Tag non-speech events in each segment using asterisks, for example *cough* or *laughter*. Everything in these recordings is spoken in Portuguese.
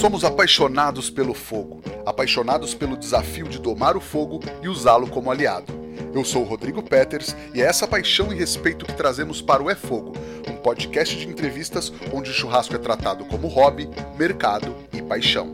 Somos apaixonados pelo fogo, apaixonados pelo desafio de domar o fogo e usá-lo como aliado. Eu sou o Rodrigo Peters e é essa paixão e respeito que trazemos para o É Fogo, um podcast de entrevistas onde o churrasco é tratado como hobby, mercado e paixão.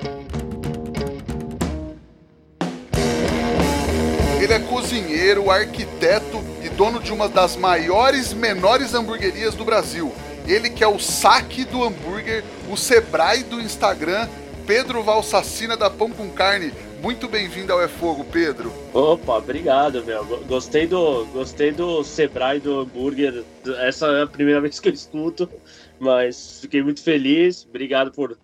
Ele é cozinheiro, arquiteto e dono de uma das maiores menores hamburguerias do Brasil. Ele que é o saque do hambúrguer, o Sebrae do Instagram, Pedro Valsacina da Pão com Carne. Muito bem-vindo ao É Fogo, Pedro. Opa, obrigado, meu. Gostei do, gostei do Sebrae do hambúrguer. Essa é a primeira vez que eu escuto, mas fiquei muito feliz. Obrigado por,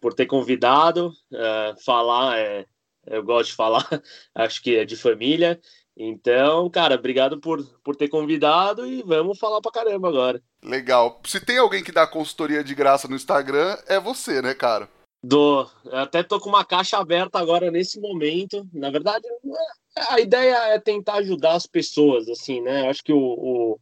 por ter convidado. Uh, falar, é, eu gosto de falar, *laughs* acho que é de família. Então, cara, obrigado por, por ter convidado e vamos falar pra caramba agora. Legal. Se tem alguém que dá consultoria de graça no Instagram, é você, né, cara? Do, até tô com uma caixa aberta agora nesse momento. Na verdade, a ideia é tentar ajudar as pessoas, assim, né? Acho que o, o,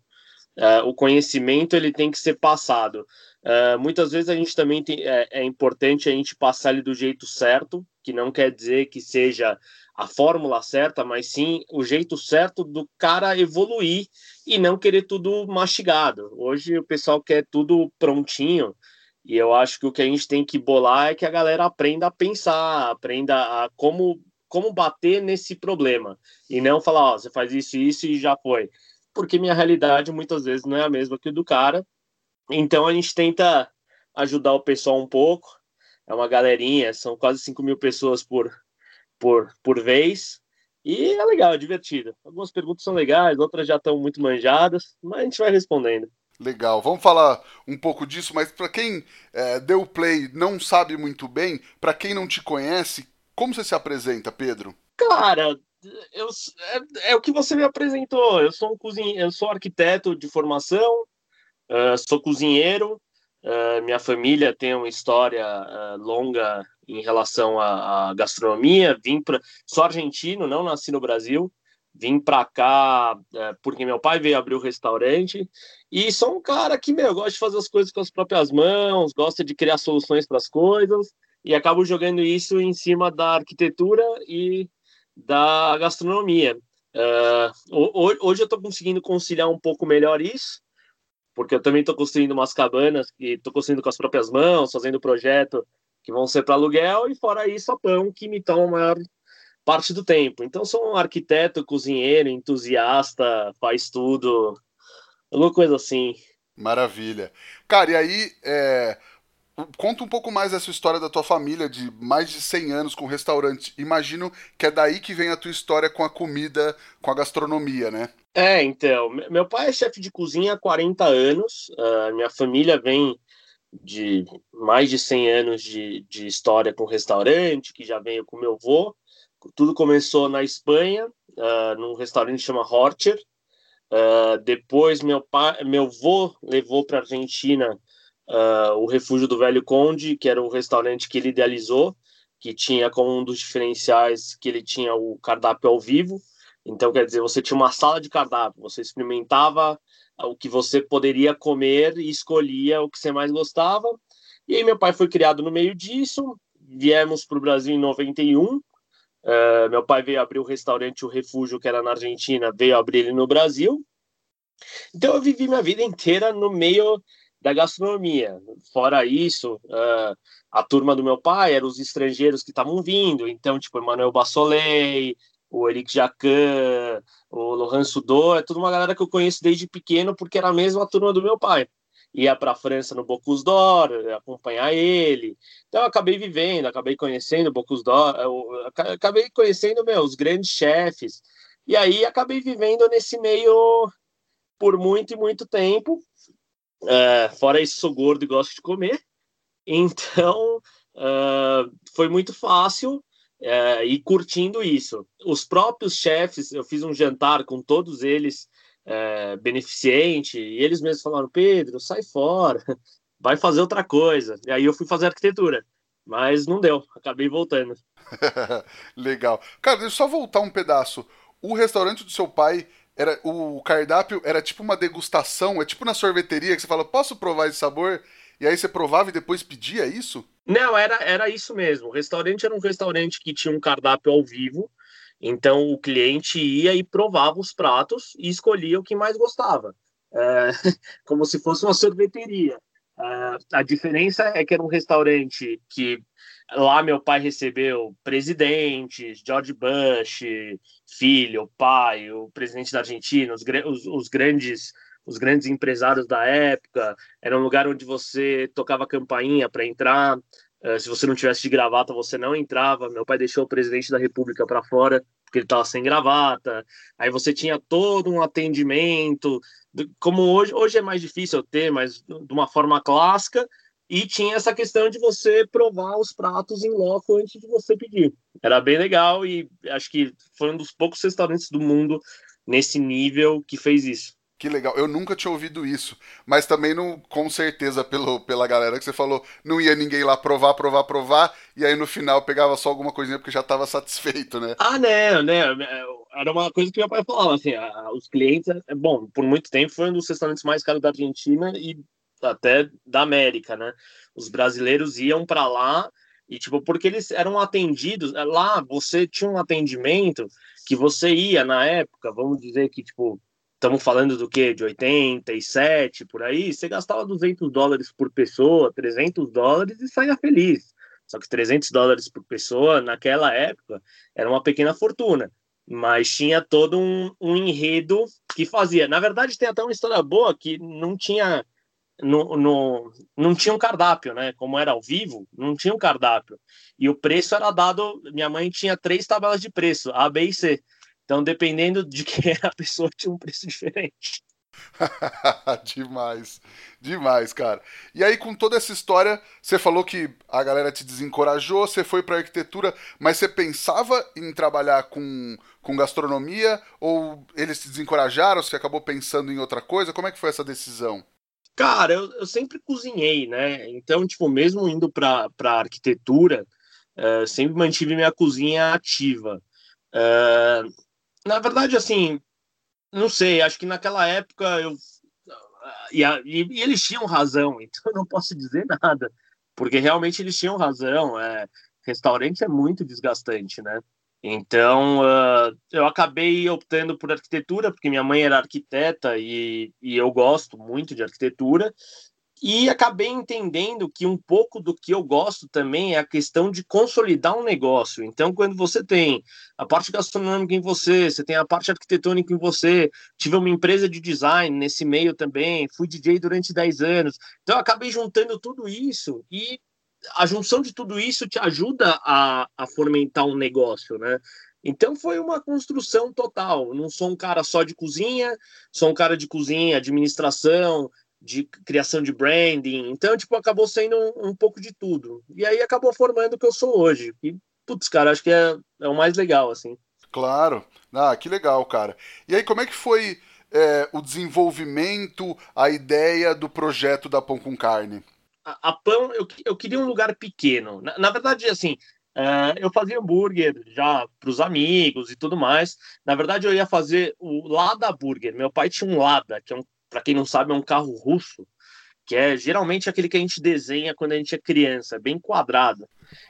é, o conhecimento ele tem que ser passado. Uh, muitas vezes a gente também tem, é, é, importante a gente passar ele do jeito certo, que não quer dizer que seja a fórmula certa, mas sim o jeito certo do cara evoluir e não querer tudo mastigado. Hoje o pessoal quer tudo prontinho, e eu acho que o que a gente tem que bolar é que a galera aprenda a pensar, aprenda a como, como bater nesse problema, e não falar, ó, você faz isso e isso e já foi. Porque minha realidade muitas vezes não é a mesma que o do cara, então a gente tenta ajudar o pessoal um pouco. É uma galerinha, são quase 5 mil pessoas por, por, por vez. E é legal, é divertido. Algumas perguntas são legais, outras já estão muito manjadas, mas a gente vai respondendo. Legal, vamos falar um pouco disso, mas para quem é, deu play não sabe muito bem, para quem não te conhece, como você se apresenta, Pedro? Cara, eu, é, é, o que você me apresentou. Eu sou um cozinheiro, eu sou arquiteto de formação, uh, sou cozinheiro. Uh, minha família tem uma história uh, longa em relação à, à gastronomia. Vim para, sou argentino, não nasci no Brasil. Vim para cá porque meu pai veio abrir o um restaurante e sou um cara que meu gosta de fazer as coisas com as próprias mãos, gosta de criar soluções para as coisas e acabo jogando isso em cima da arquitetura e da gastronomia. Uh, hoje eu estou conseguindo conciliar um pouco melhor isso, porque eu também estou construindo umas cabanas e estou construindo com as próprias mãos, fazendo projeto que vão ser para aluguel, e fora isso, a pão, que me toma a maior parte do tempo. Então, sou um arquiteto, cozinheiro, entusiasta, faz tudo, alguma coisa assim. Maravilha. Cara, e aí, é, Conta um pouco mais dessa história da tua família, de mais de 100 anos com restaurante. Imagino que é daí que vem a tua história com a comida, com a gastronomia, né? É, então. Meu pai é chefe de cozinha há 40 anos. Uh, minha família vem de mais de 100 anos de, de história com restaurante, que já veio com meu avô. Tudo começou na Espanha, uh, num restaurante que chama Horcher. Uh, depois meu pai, meu avô levou para Argentina uh, o Refúgio do Velho Conde, que era o restaurante que ele idealizou, que tinha como um dos diferenciais que ele tinha o cardápio ao vivo. Então, quer dizer, você tinha uma sala de cardápio, você experimentava o que você poderia comer e escolhia o que você mais gostava. E aí, meu pai foi criado no meio disso. Viemos para o Brasil em 91. Uh, meu pai veio abrir o restaurante O Refúgio, que era na Argentina, veio abrir ele no Brasil. Então, eu vivi minha vida inteira no meio da gastronomia. Fora isso, uh, a turma do meu pai eram os estrangeiros que estavam vindo, então, tipo, Emmanuel Bassolet, o Eric Jacan, o Laurent Sudot, é tudo uma galera que eu conheço desde pequeno, porque era a mesma turma do meu pai. Ia para a França no Bocuse d'Or, acompanhar ele. Então, eu acabei vivendo, acabei conhecendo o Bocuse d'Or, acabei conhecendo, meu, os grandes chefes. E aí, acabei vivendo nesse meio por muito e muito tempo. Uh, fora isso, sou gordo e gosto de comer. Então, uh, foi muito fácil uh, ir curtindo isso. Os próprios chefes, eu fiz um jantar com todos eles, uh, beneficente, e eles mesmos falaram: Pedro, sai fora, vai fazer outra coisa. E aí eu fui fazer arquitetura, mas não deu, acabei voltando. *laughs* Legal. Cara, deixa eu só voltar um pedaço. O restaurante do seu pai era o cardápio era tipo uma degustação, é tipo na sorveteria que você fala, posso provar esse sabor? E aí você provava e depois pedia isso? Não, era, era isso mesmo. O restaurante era um restaurante que tinha um cardápio ao vivo, então o cliente ia e provava os pratos e escolhia o que mais gostava, é, *laughs* como se fosse uma sorveteria. É, a diferença é que era um restaurante que lá meu pai recebeu presidentes, George Bush, filho, pai, o presidente da Argentina, os, os, os grandes os grandes empresários da época. Era um lugar onde você tocava campainha para entrar. Uh, se você não tivesse de gravata, você não entrava. Meu pai deixou o presidente da República para fora porque ele estava sem gravata. Aí você tinha todo um atendimento, como hoje, hoje é mais difícil ter, mas de uma forma clássica. E tinha essa questão de você provar os pratos em loco antes de você pedir. Era bem legal e acho que foi um dos poucos restaurantes do mundo nesse nível que fez isso. Que legal. Eu nunca tinha ouvido isso. Mas também não, com certeza, pelo, pela galera que você falou, não ia ninguém lá provar, provar, provar, e aí no final pegava só alguma coisinha porque já estava satisfeito, né? Ah, né, né. Era uma coisa que meu pai falava, assim, os clientes, é, bom, por muito tempo foi um dos restaurantes mais caros da Argentina e até da América, né? Os brasileiros iam para lá e, tipo, porque eles eram atendidos, lá você tinha um atendimento que você ia na época, vamos dizer que, tipo, estamos falando do que? De 87 por aí, você gastava 200 dólares por pessoa, 300 dólares e saía feliz. Só que 300 dólares por pessoa, naquela época, era uma pequena fortuna. Mas tinha todo um, um enredo que fazia. Na verdade, tem até uma história boa que não tinha. No, no, não tinha um cardápio, né? Como era ao vivo, não tinha um cardápio. E o preço era dado. Minha mãe tinha três tabelas de preço, A, B e C. Então, dependendo de quem *laughs* era a pessoa, tinha um preço diferente. *laughs* demais, demais, cara. E aí, com toda essa história, você falou que a galera te desencorajou, você foi para arquitetura, mas você pensava em trabalhar com, com gastronomia ou eles te desencorajaram? Você acabou pensando em outra coisa? Como é que foi essa decisão? Cara, eu, eu sempre cozinhei, né? Então, tipo, mesmo indo para arquitetura, uh, sempre mantive minha cozinha ativa. Uh, na verdade, assim, não sei, acho que naquela época eu. E, e, e, eles tinham razão, *laughs* então eu não posso dizer nada, porque realmente eles tinham razão. É, restaurante é muito desgastante, né? Então, uh, eu acabei optando por arquitetura, porque minha mãe era arquiteta e, e eu gosto muito de arquitetura. E acabei entendendo que um pouco do que eu gosto também é a questão de consolidar um negócio. Então, quando você tem a parte gastronômica em você, você tem a parte arquitetônica em você, tive uma empresa de design nesse meio também, fui DJ durante 10 anos. Então, acabei juntando tudo isso e a junção de tudo isso te ajuda a, a fomentar um negócio, né? Então foi uma construção total. Não sou um cara só de cozinha, sou um cara de cozinha, administração, de criação de branding. Então, tipo, acabou sendo um, um, pouco de tudo. E aí acabou formando o que eu sou hoje. E, putz, cara, acho que é, é o mais legal, assim. Claro. Ah, que legal, cara. E aí, como é que foi é, o desenvolvimento, a ideia do projeto da Pão com Carne? A, Pão, eu, eu queria um lugar pequeno. Na, na verdade, assim, Uh, eu fazia hambúrguer já para os amigos e tudo mais. Na verdade, eu ia fazer o Lada Burger. Meu pai tinha um Lada, que é um para quem não sabe, é um carro russo, que é geralmente aquele que a gente desenha quando a gente é criança, bem quadrado.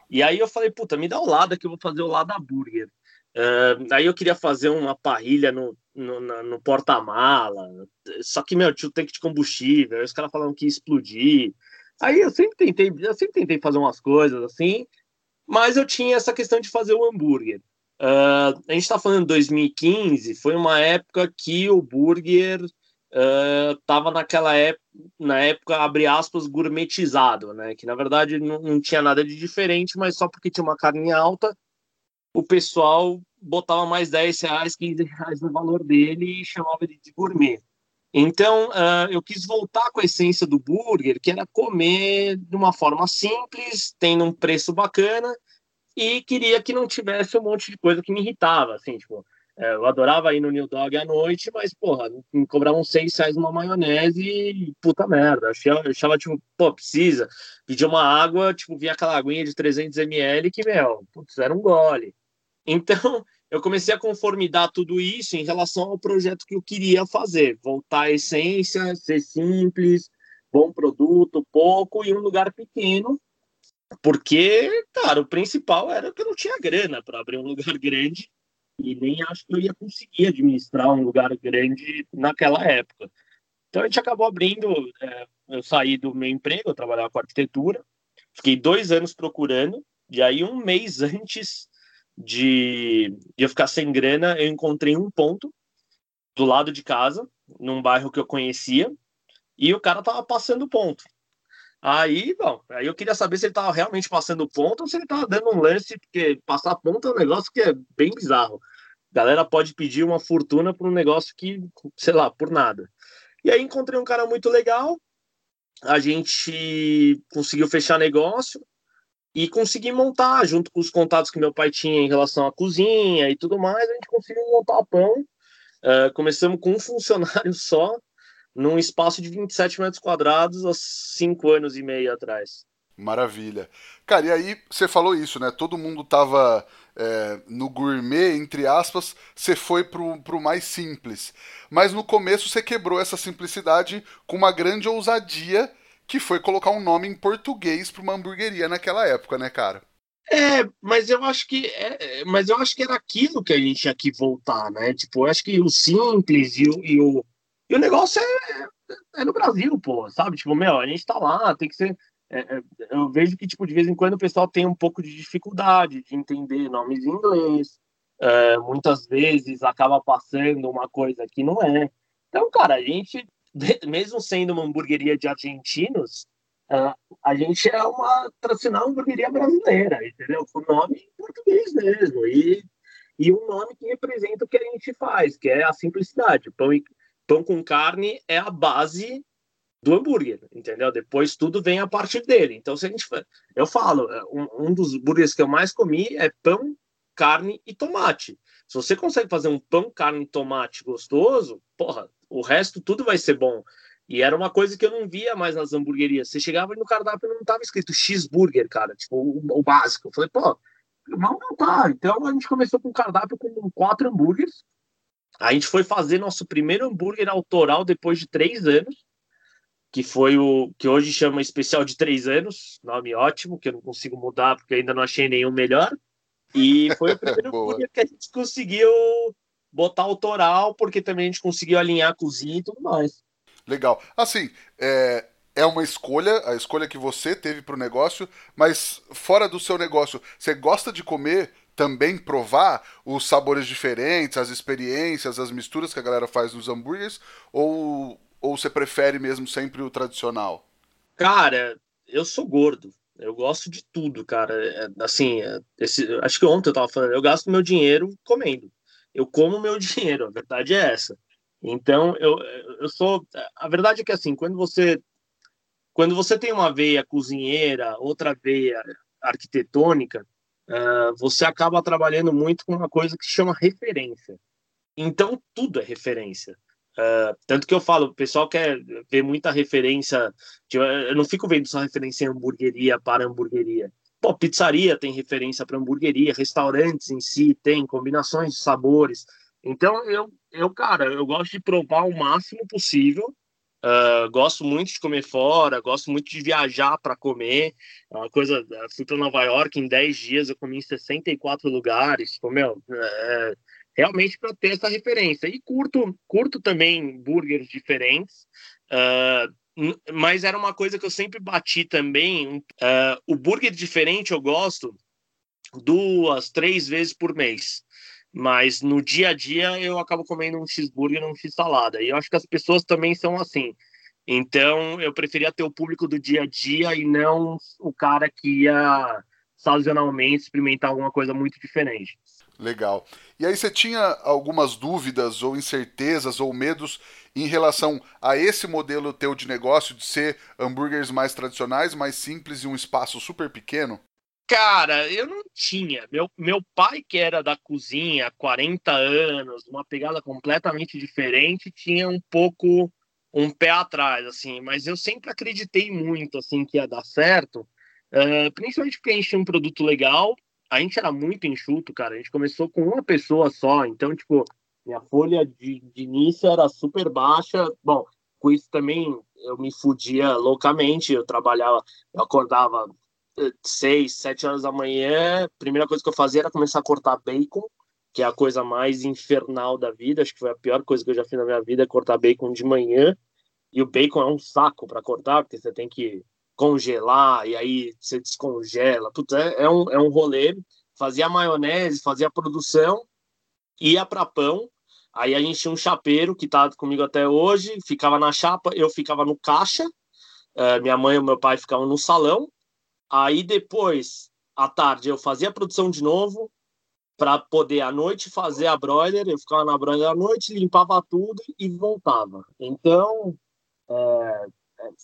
E aí eu falei, puta, me dá o lado que eu vou fazer o lado da burger. Uh, aí eu queria fazer uma parrilha no, no, no porta-mala, só que, meu, tinha o tanque de combustível, aí os caras falaram que ia explodir. Aí eu sempre tentei, eu sempre tentei fazer umas coisas assim, mas eu tinha essa questão de fazer o hambúrguer. Uh, a gente está falando de 2015, foi uma época que o burger estava uh, naquela época, na época, abre aspas, gourmetizado, né? Que na verdade não, não, tinha nada de diferente, mas só porque tinha uma carne alta, o pessoal botava mais 10 reais, 15 reais no valor dele e chamava ele de gourmet. Então, uh, eu quis voltar com a essência do burger, que era comer de uma forma simples, tendo um preço bacana, e queria que não tivesse um monte de coisa que me irritava, assim, tipo, é, eu adorava ir no New Dog à noite, mas, porra, me cobravam seis reais uma maionese e puta merda. Achava, achava, tipo, pô, precisa. Pedir uma água, tipo, vinha aquela aguinha de 300 ml que, meu, putz, era um gole. Então, eu comecei a conformidar tudo isso em relação ao projeto que eu queria fazer. Voltar à essência, ser simples, bom produto, pouco e um lugar pequeno Porque, cara, o principal era que eu não tinha grana para abrir um *laughs* lugar grande e nem acho que eu ia conseguir administrar um lugar grande naquela época. Então a gente acabou abrindo. É, eu saí do meu emprego, eu trabalhava com arquitetura, fiquei dois anos procurando, e aí um mês *laughs* antes de, de eu ficar sem grana, eu encontrei um ponto do lado de casa, num bairro que eu conhecia, e o cara tava passando ponto. Aí, bom, aí eu queria saber se ele tava realmente passando ponto ou se ele tava dando um lance, porque passar ponto é um negócio que é bem bizarro. A galera pode pedir uma fortuna por um negócio que, sei lá, por nada. E aí encontrei um cara muito legal, a gente conseguiu fechar negócio e consegui montar, junto com os contatos que meu pai tinha em relação à cozinha e tudo mais, a gente conseguiu montar pão. Uh, começamos com um funcionário *laughs* só, num espaço de 27 metros quadrados há cinco anos e meio atrás. Maravilha. Cara, e aí você falou isso, né? Todo mundo tava é, no gourmet, entre aspas, você foi pro, pro mais simples. Mas no começo você quebrou essa simplicidade com uma grande ousadia que foi colocar um nome em português para uma hamburgueria naquela época, né, cara? É, mas eu acho que é, mas eu acho que era aquilo que a gente tinha que voltar, né? Tipo, eu acho que o simples e o, e o, e o negócio é, é no Brasil, pô, sabe? Tipo, meu, a gente tá lá, tem que ser. É, é, eu vejo que, tipo, de vez em quando o pessoal tem um pouco de dificuldade de entender nomes em inglês. É, muitas vezes acaba passando uma coisa que não é. Então, cara, a gente *laughs* mesmo sendo uma hamburgueria de argentinos, uh, a gente é uma tradicional hamburgueria brasileira, entendeu? Com nome em português mesmo. E, e um nome que representa o que a gente faz, que é a simplicidade. Pão, e, pão com carne é a base do hambúrguer, entendeu? Depois tudo vem a partir dele. Então, se a gente. Eu falo, é, um, um dos hambúrgueres que eu mais comi é pão, carne e tomate. Se você consegue fazer um pão, carne e tomate gostoso, porra, o resto tudo vai ser bom. E era uma coisa que eu não via mais nas hamburguerias. Você chegava no cardápio e não tava escrito cheeseburger, cara, tipo, o, o básico. Eu falei, pô, não, não tá. Então a gente começou com um cardápio com quatro hambúrgueres. A gente foi fazer nosso primeiro hambúrguer autoral depois de três anos, que foi o que hoje chama especial de três anos, nome ótimo, que eu não consigo mudar porque ainda não achei nenhum melhor. E foi o *laughs* primeiro hambúrguer que a gente conseguiu botar autoral, porque também a gente conseguiu alinhar a cozinha e tudo mais. Legal. Assim, é, é uma escolha, a escolha que você teve para o negócio, mas fora do seu negócio, você gosta de comer também provar os sabores diferentes, as experiências, as misturas que a galera faz nos hambúrgueres, ou, ou você prefere mesmo sempre o tradicional? Cara, eu sou gordo. Eu gosto de tudo, cara. É, assim, é, esse, acho que ontem eu tava falando, eu gasto meu dinheiro comendo eu como meu *laughs* dinheiro, a verdade é essa. Então, eu, eu sou. A verdade é que, assim, quando você. Quando você tem uma veia cozinheira, outra veia arquitetônica, uh, você acaba trabalhando muito com uma coisa que se chama referência. Então, tudo é referência. Uh, tanto que eu falo, o pessoal quer ver muita referência. Tipo, eu não fico vendo só referência em hamburgueria para hamburgueria. Pô, pizzaria tem referência para hamburgueria, restaurantes em si tem combinações de sabores. Então, eu, eu, cara, eu gosto de provar o máximo possível. Uh, gosto muito de comer fora, gosto muito de viajar para comer. É uma coisa, fui para Nova York em 10 dias, eu comi em 64 lugares. Tipo, meu, é, realmente para ter essa referência. E curto, curto também burgers diferentes. Uh, mas era uma coisa que eu sempre bati também. Uh, o burger diferente eu gosto duas, três vezes por mês. Mas no dia a dia eu acabo comendo um cheeseburger e um x-salada. E eu acho que as pessoas também são assim. Então eu preferia ter o público do dia a dia e não o cara que ia sazonalmente experimentar alguma coisa muito diferente. Legal. E aí você tinha algumas dúvidas ou incertezas ou medos em relação a esse modelo teu de negócio de ser hambúrgueres mais tradicionais, mais simples e um espaço super pequeno? Cara, eu não tinha. Meu, meu pai, que era da cozinha há 40 anos, uma pegada completamente diferente, tinha um pouco um pé atrás, assim, mas eu sempre acreditei muito, assim, que ia dar certo, uh, principalmente porque a gente tinha um produto legal, a gente era muito enxuto, cara, a gente começou com uma pessoa só, então, tipo, minha folha de, de início era super baixa. Bom, com isso também eu me fudia loucamente. Eu trabalhava, eu acordava seis, sete horas da manhã, primeira coisa que eu fazia era começar a cortar bacon, que é a coisa mais infernal da vida. Acho que foi a pior coisa que eu já fiz na minha vida, é cortar bacon de manhã. E o bacon é um saco para cortar, porque você tem que congelar, e aí você descongela. Putz, é, é, um, é um rolê. Fazia maionese, fazia produção, ia para pão. Aí a gente tinha um chapeiro que tá comigo até hoje, ficava na chapa, eu ficava no caixa, uh, minha mãe e meu pai ficavam no salão. Aí depois, à tarde, eu fazia a produção de novo, para poder à noite fazer a broiler. Eu ficava na broiler à noite, limpava tudo e voltava. Então, é,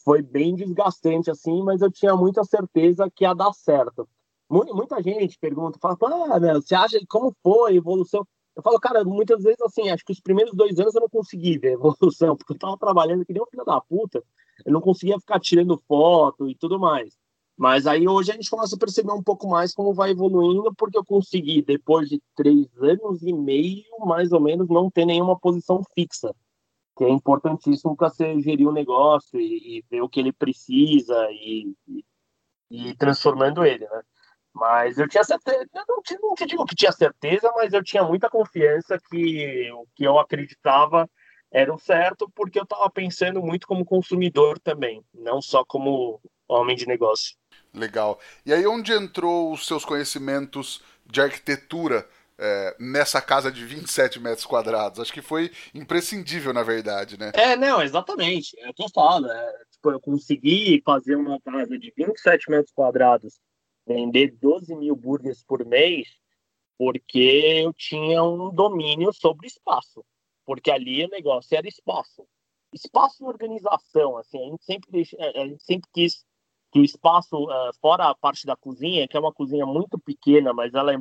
foi bem desgastante assim, mas eu tinha muita certeza que ia dar certo. Muita gente pergunta, fala, ah, meu, você acha como foi a evolução? Eu falo, cara, muitas vezes assim, acho que os primeiros dois anos eu não consegui ver evolução, *laughs* porque eu tava trabalhando que nem um filho da puta, eu não conseguia ficar tirando foto e tudo mais. Mas aí hoje a gente começa a perceber um pouco mais como vai evoluindo, porque eu consegui, depois de três anos e meio, mais ou menos, não ter nenhuma posição fixa que é importantíssimo para você gerir o negócio e, e, ver o que ele precisa e, e, e, transformando ele, né? Mas eu tinha certeza, eu não, te, não te digo que tinha certeza, mas eu tinha muita confiança que o que eu acreditava era o certo, porque eu estava pensando muito como consumidor também, não só como homem de negócio. Legal. E aí onde entrou os seus conhecimentos de arquitetura é, nessa casa de 27 metros quadrados. Acho que foi imprescindível, na verdade, né? É, não, exatamente. É o que eu falo. É, tipo, eu consegui fazer uma casa de 27 metros quadrados, vender 12 mil burgers por mês, porque eu tinha um domínio sobre espaço. Porque ali o negócio era espaço. Espaço e organização, assim, a gente sempre, deixa, a gente sempre quis que o espaço, uh, fora a parte da cozinha, que é uma cozinha muito pequena, mas ela é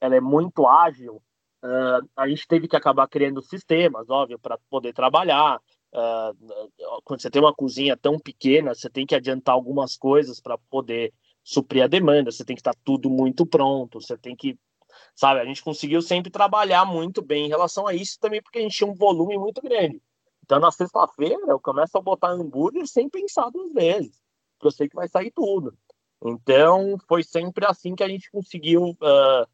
ela é muito ágil, uh, a gente teve que acabar criando sistemas, óbvio, para poder trabalhar. Uh, quando você tem uma cozinha tão pequena, você tem que adiantar algumas coisas para poder suprir a demanda, você tem que estar tá tudo muito pronto, você tem que, sabe, a gente conseguiu sempre trabalhar muito bem em relação a isso também, porque a gente tinha um volume muito grande. Então, na sexta-feira, eu começo a botar hambúrguer sem pensar duas vezes, porque eu sei que vai sair tudo. Então, foi sempre assim que a gente conseguiu uh,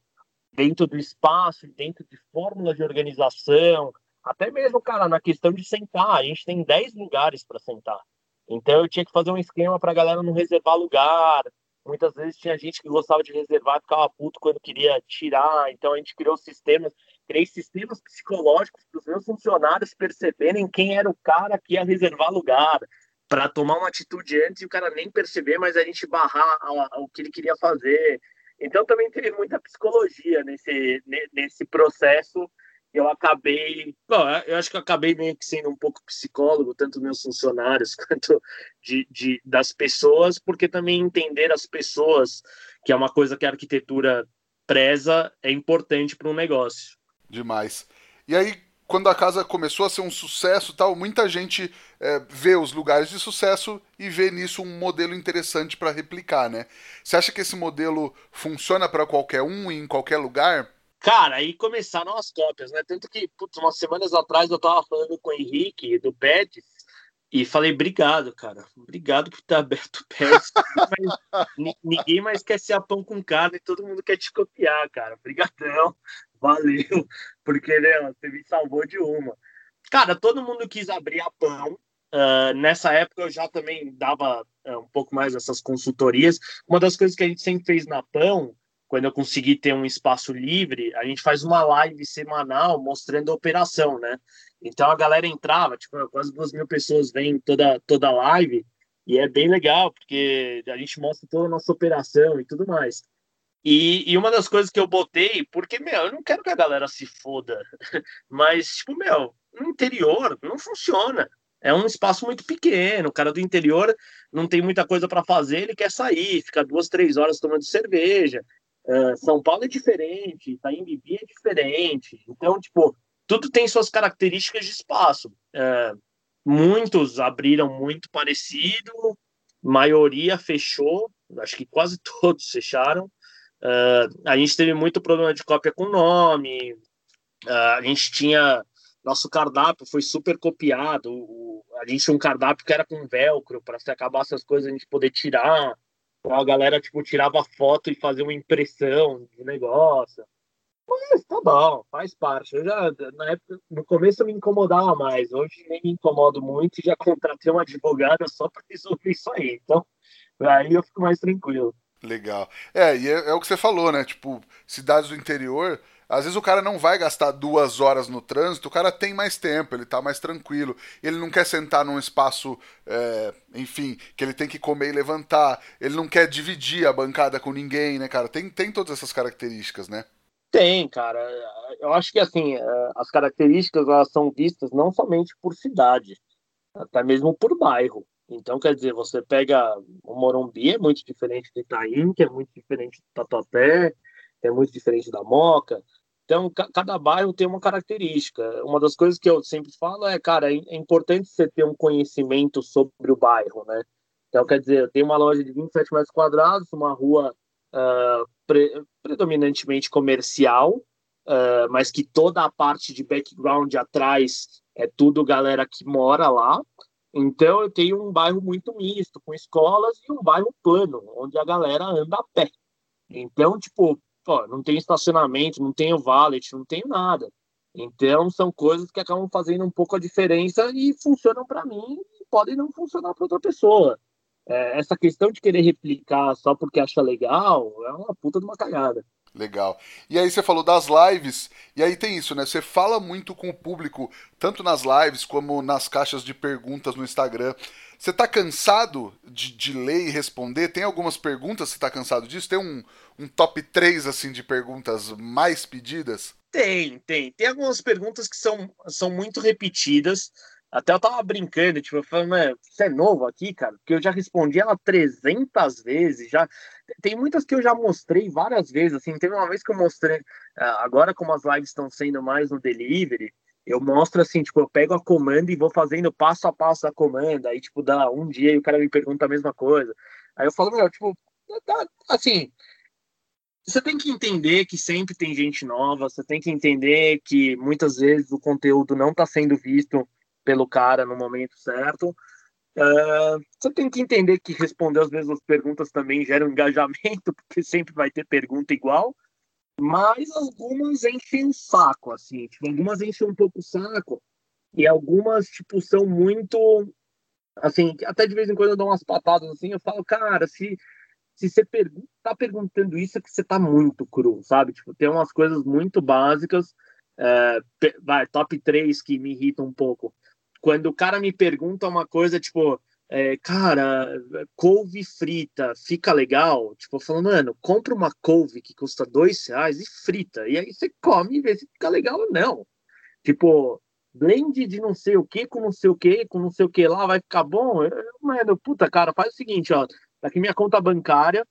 dentro do espaço, dentro de fórmulas de organização, até mesmo, cara, na questão de sentar, a gente tem 10 lugares para sentar. Então eu tinha que fazer um esquema para a galera não reservar lugar. Muitas vezes tinha gente que gostava de reservar e ficava puto quando queria tirar. Então a gente criou sistemas, criei sistemas psicológicos para os meus funcionários perceberem quem era o cara que ia reservar lugar, para tomar uma atitude antes e o cara nem perceber, mas a gente barrar o que ele queria fazer. Então também teve muita psicologia nesse, nesse processo. Eu acabei, bom, eu acho que eu acabei meio que sendo um pouco psicólogo, tanto meus funcionários *laughs* quanto de, de, das pessoas, porque também entender as pessoas, que é uma coisa que a arquitetura preza, é importante para um negócio. Demais. E aí, quando a casa começou a ser um sucesso tal, muita gente é, vê os lugares de sucesso e vê nisso um modelo interessante para replicar, né? Você acha que esse modelo funciona para qualquer um e em qualquer lugar? Cara, aí começaram as cópias, né? Tanto que, putz, umas semanas atrás eu tava falando com o Henrique do Pets e falei, obrigado, cara. Obrigado por ter aberto o Pets. ninguém mais quer ser a pão com carne, todo mundo quer te copiar, cara. Obrigadão valeu, *laughs* porque né, você me salvou de uma. Cara, todo mundo quis abrir a pão. Uh, nessa época eu já também dava uh, um pouco mais essas consultorias. Uma das coisas que a gente sempre fez na Pão, quando eu consegui ter um espaço livre, a gente faz uma live semanal mostrando a operação, né? Então a galera entrava, tipo, quase duas mil pessoas vêm toda, toda live, e é bem legal, porque a gente mostra toda a nossa operação e tudo mais. E, e, uma das coisas que eu botei, porque, meu, eu não quero que a galera se foda, *laughs* mas, tipo, meu, no interior não funciona. É um espaço muito pequeno, o cara do interior não tem muita coisa para fazer, ele quer sair, fica duas, três horas tomando cerveja. Uh, São Paulo é diferente, Itaim-Bibi é diferente. Então, tipo, tudo tem suas características de espaço. Uh, muitos abriram muito parecido, maioria fechou, acho que quase *laughs* todos fecharam. Uh, a gente teve muito problema de cópia com nome, uh, a gente tinha. Nosso cardápio foi super copiado. O, a gente tinha um cardápio que era com velcro, para se acabar essas coisas a gente poder tirar. A galera, tipo, tirava foto e fazia uma impressão do negócio. Mas tá bom, faz parte. Eu já, na época, no começo eu me incomodava mais, hoje nem me incomodo muito já contratei uma advogada só para resolver isso aí. Então, aí eu fico mais tranquilo. Legal. É, e é, é, o que você falou, né? Tipo, cidades do interior, às vezes o cara não vai gastar duas horas no trânsito, o cara tem mais tempo, ele tá mais tranquilo. Ele não quer sentar num espaço, é, enfim, que ele tem que comer e levantar. Ele não quer dividir a bancada com ninguém, né, cara? Tem, tem todas essas características, né? Tem, cara. Eu acho que assim, é, as características elas são vistas não somente por cidade, até mesmo por bairro. Então, quer dizer, você pega o Morumbi, é muito diferente do Itaim, que é muito diferente do Tatuapé, é muito diferente da Moca. Então, cada bairro tem uma característica. Uma das coisas que eu sempre falo é, cara, é, é importante você ter um conhecimento sobre o bairro, né? Então, quer dizer, eu tenho uma loja de 27 metros quadrados, uma rua uh, pre predominantemente comercial, uh, mas que toda a parte de background atrás é tudo galera que mora lá. Então eu tenho um bairro muito misto, com escolas e um bairro plano, onde a galera anda a pé. Então, tipo, não tem estacionamento, não tenho valet, não tenho nada. Então são coisas que acabam fazendo um pouco a diferença e funcionam para mim e podem não funcionar para outra pessoa é, essa questão de querer replicar só porque acha legal é uma puta de uma cagada. Legal. E aí você falou das lives, e aí tem isso, né? Você fala muito com o público, tanto nas lives como nas caixas de perguntas no Instagram. Você tá cansado de, de ler e responder? Tem algumas perguntas, você tá cansado disso? Tem um, um top 3, assim, de perguntas mais pedidas? Tem, tem. Tem algumas perguntas que são, são muito repetidas. Até eu tava brincando, tipo, falando, né, você é novo aqui, cara? Porque eu já respondi ela 300 vezes, já. Tem muitas que eu já mostrei várias vezes, assim. Teve uma vez que eu mostrei, ah, agora como as lives estão sendo mais no delivery, eu mostro assim, tipo, eu pego a comanda e vou fazendo passo a passo a comanda, aí, tipo, dá um dia e o cara me pergunta a mesma coisa. Aí eu falo, meu, tipo, assim, você tem que entender que sempre tem gente nova, você tem que entender que muitas vezes o conteúdo não está sendo visto pelo cara no momento certo. Uh, você tem que entender que responder as mesmas perguntas também gera um engajamento, *laughs* porque sempre vai ter pergunta igual, mas algumas enchem o saco, assim, tipo, algumas enchem um pouco o saco, e algumas, tipo, são muito, assim, até de vez em quando eu dou umas patadas, assim, eu falo, cara, se, se você pergun tá perguntando isso é que você tá muito cru, sabe? Tipo, tem umas coisas muito básicas, uh, vai, top 3 que me irritam um pouco quando o cara me pergunta uma coisa, tipo, é, cara, couve frita, fica legal? Tipo, falando, mano, compra uma couve que custa dois reais e frita. E aí você come e vê se fica legal ou não. Tipo, blend de não sei o que com não sei o que, com não sei o que lá, vai ficar bom? Mano, puta, cara, faz o seguinte, ó. Daqui minha conta bancária,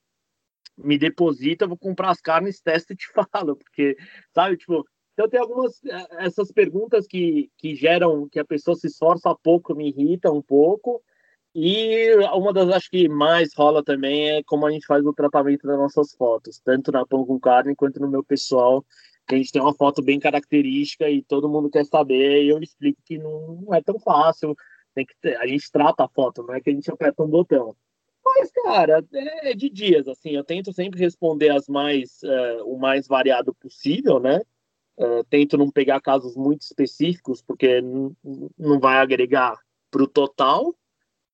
me deposita, vou comprar as carnes, testa e te *laughs* falo. Porque, sabe, tipo, então tem algumas eh, essas perguntas que, que geram que a pessoa se esforça pouco, me irrita um pouco. E uma das acho que mais rola também é como a gente faz o tratamento das nossas fotos, tanto na Pão com Carne quanto no meu pessoal, que a gente tem uma foto bem característica e todo mundo quer saber, e eu explico que não é tão fácil, tem que ter, a gente trata a foto, não é que a gente aperta um botão. Mas, cara, é de dias, assim, eu tento sempre responder as mais, uh, o mais variado possível, né? Uh, tento não pegar casos muito específicos, porque não vai agregar para o total.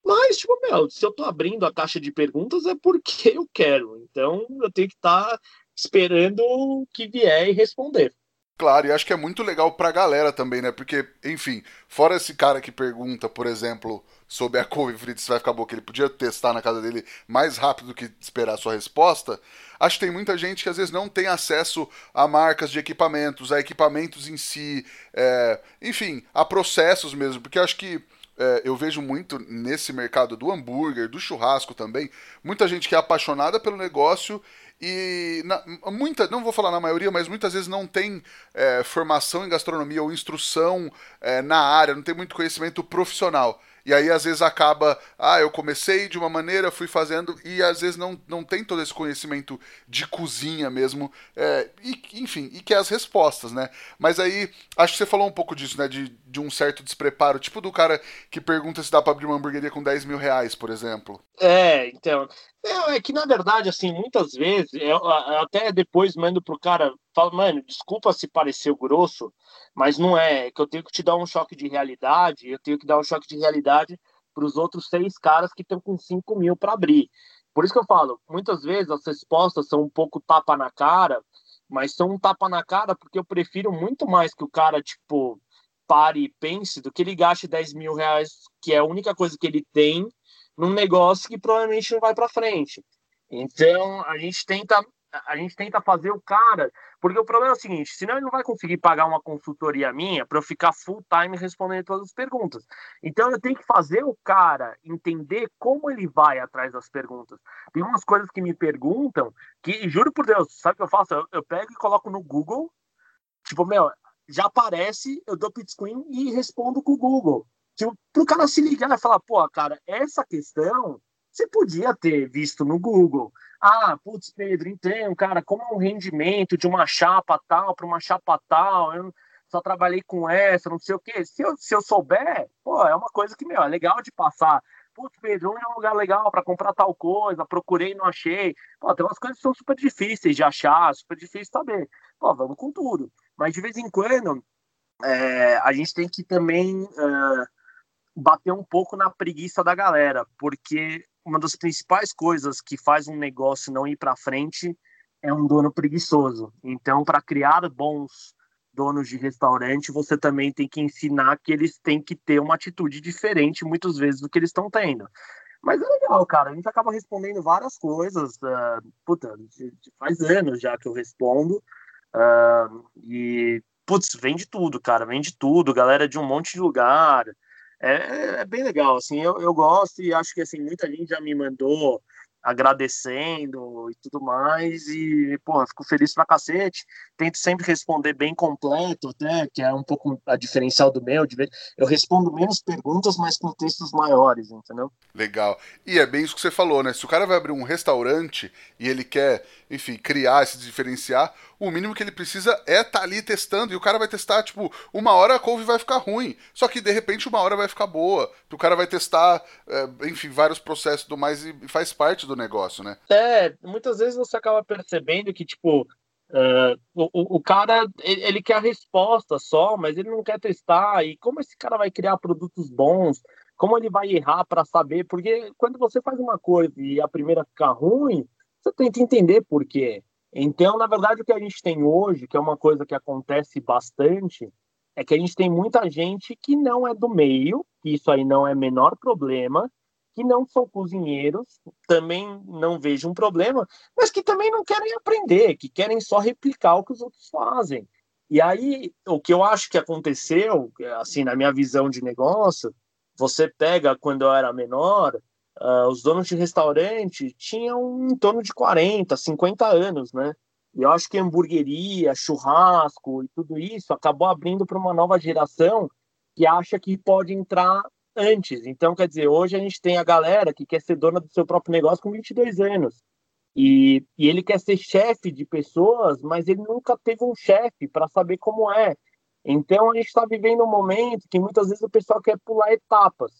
Mas, tipo, meu, se eu tô abrindo a caixa de perguntas é porque eu quero. Então, eu tenho que estar tá esperando o que vier e responder. Claro, e acho que é muito legal pra galera também, né? Porque, enfim, fora esse cara que pergunta, por exemplo, sobre a couve frita se vai ficar boa, que ele podia testar na casa dele mais rápido do que esperar a sua resposta, acho que tem muita gente que às vezes não tem acesso a marcas de equipamentos, a equipamentos em si, é, enfim, a processos mesmo, porque acho que é, eu vejo muito nesse mercado do hambúrguer, do churrasco também, muita gente que é apaixonada pelo negócio e na, muita, não vou falar na maioria, mas muitas vezes não tem é, formação em gastronomia ou instrução é, na área, não tem muito conhecimento profissional. E aí às vezes acaba, ah, eu comecei de uma maneira, fui fazendo, e às vezes não, não tem todo esse conhecimento de cozinha mesmo, é, e, enfim, e que é as respostas, né? Mas aí, acho que você falou um pouco disso, né? De, de um certo despreparo, tipo do cara que pergunta se dá pra abrir uma hamburgueria com 10 mil reais, por exemplo. É, então. É, é que na verdade, assim, muitas vezes, eu, eu até depois mando pro cara, falo, mano, desculpa se pareceu grosso, mas não é, é que eu tenho que te dar um choque de realidade, eu tenho que dar um choque de realidade para os outros seis caras que estão com 5 mil para abrir. Por isso que eu falo, muitas vezes as respostas são um pouco tapa na cara, mas são um tapa na cara porque eu prefiro muito mais que o cara, tipo, pare e pense do que ele gaste 10 mil reais, que é a única coisa que ele tem, num negócio que provavelmente não vai para frente. Então, a gente tenta a gente tenta fazer o cara, porque o problema é o seguinte, senão ele não vai conseguir pagar uma consultoria minha para eu ficar full time respondendo todas as perguntas. Então eu tenho que fazer o cara entender como ele vai atrás das perguntas. Tem umas coisas que me perguntam que, juro por Deus, sabe o que eu faço? Eu, eu pego e coloco no Google, tipo, meu, já aparece, eu dou pit screen e respondo com o Google. Tipo, pro cara se ligar e falar, pô, cara, essa questão você podia ter visto no Google. Ah, putz, Pedro, entendo, cara, como é um rendimento de uma chapa tal para uma chapa tal, eu só trabalhei com essa, não sei o quê. Se eu, se eu souber, pô, é uma coisa que, meu, é legal de passar. Putz, Pedro, onde é um lugar legal para comprar tal coisa? Procurei não achei. Pô, tem umas coisas que são super difíceis de achar, super difíceis de saber. Pô, vamos com tudo. Mas de vez em quando, é, a gente tem que também bater um pouco na preguiça da galera, porque uma das principais coisas que faz um negócio não ir para frente é um dono preguiçoso. Então, para criar bons donos de restaurante, você também tem que ensinar que eles têm que ter uma atitude diferente muitas vezes do que eles estão tendo. Mas é legal, cara. A gente acaba respondendo várias coisas. Uh, puta, faz anos já que eu respondo. Uh, e, putz, vende tudo, cara. Vende tudo. Galera de um monte de lugar. É, é bem legal, assim. Eu, eu gosto e acho que, assim, muita gente já me mandou agradecendo e tudo mais. E, pô, fico feliz pra cacete. Tento sempre responder bem completo, até, que é um pouco a diferencial do meu. De ver, eu respondo menos perguntas, mas com textos maiores, entendeu? Legal. E é bem isso que você falou, né? Se o cara vai abrir um restaurante e ele quer, enfim, criar, se diferenciar, o mínimo que ele precisa é estar tá ali testando. E o cara vai testar, tipo, uma hora a couve vai ficar ruim. Só que de repente uma hora vai ficar boa. O cara vai testar, é, enfim, vários processos do mais e faz parte do negócio, né? É, muitas vezes você acaba percebendo que, tipo, Uh, o, o cara ele, quer a resposta só, mas ele não quer testar. E como esse cara vai criar produtos bons? Como ele vai errar para saber? Porque quando você faz uma coisa e a primeira fica ruim, você que entender por quê. Então, na verdade, o que a gente tem hoje, que é uma coisa que acontece bastante, é que a gente tem muita gente que não é do meio, que isso aí não é menor problema, que não são cozinheiros, também não vejo um problema, mas que também não querem aprender, que querem só replicar o que os outros fazem. E aí, o que eu acho que aconteceu, assim, na minha visão de negócio, você pega quando eu era menor, uh, os donos de restaurante tinham em torno de 40, 50 anos, né? E eu acho que hamburgueria, churrasco e tudo isso acabou abrindo para uma nova geração que acha que pode entrar antes. Então, quer dizer, hoje a gente tem a galera que quer ser dona do seu próprio negócio com 22 anos. E, e ele quer ser chefe de pessoas, mas ele nunca teve um chefe para saber como é. Então, a gente está vivendo um momento que muitas vezes o pessoal quer pular etapas.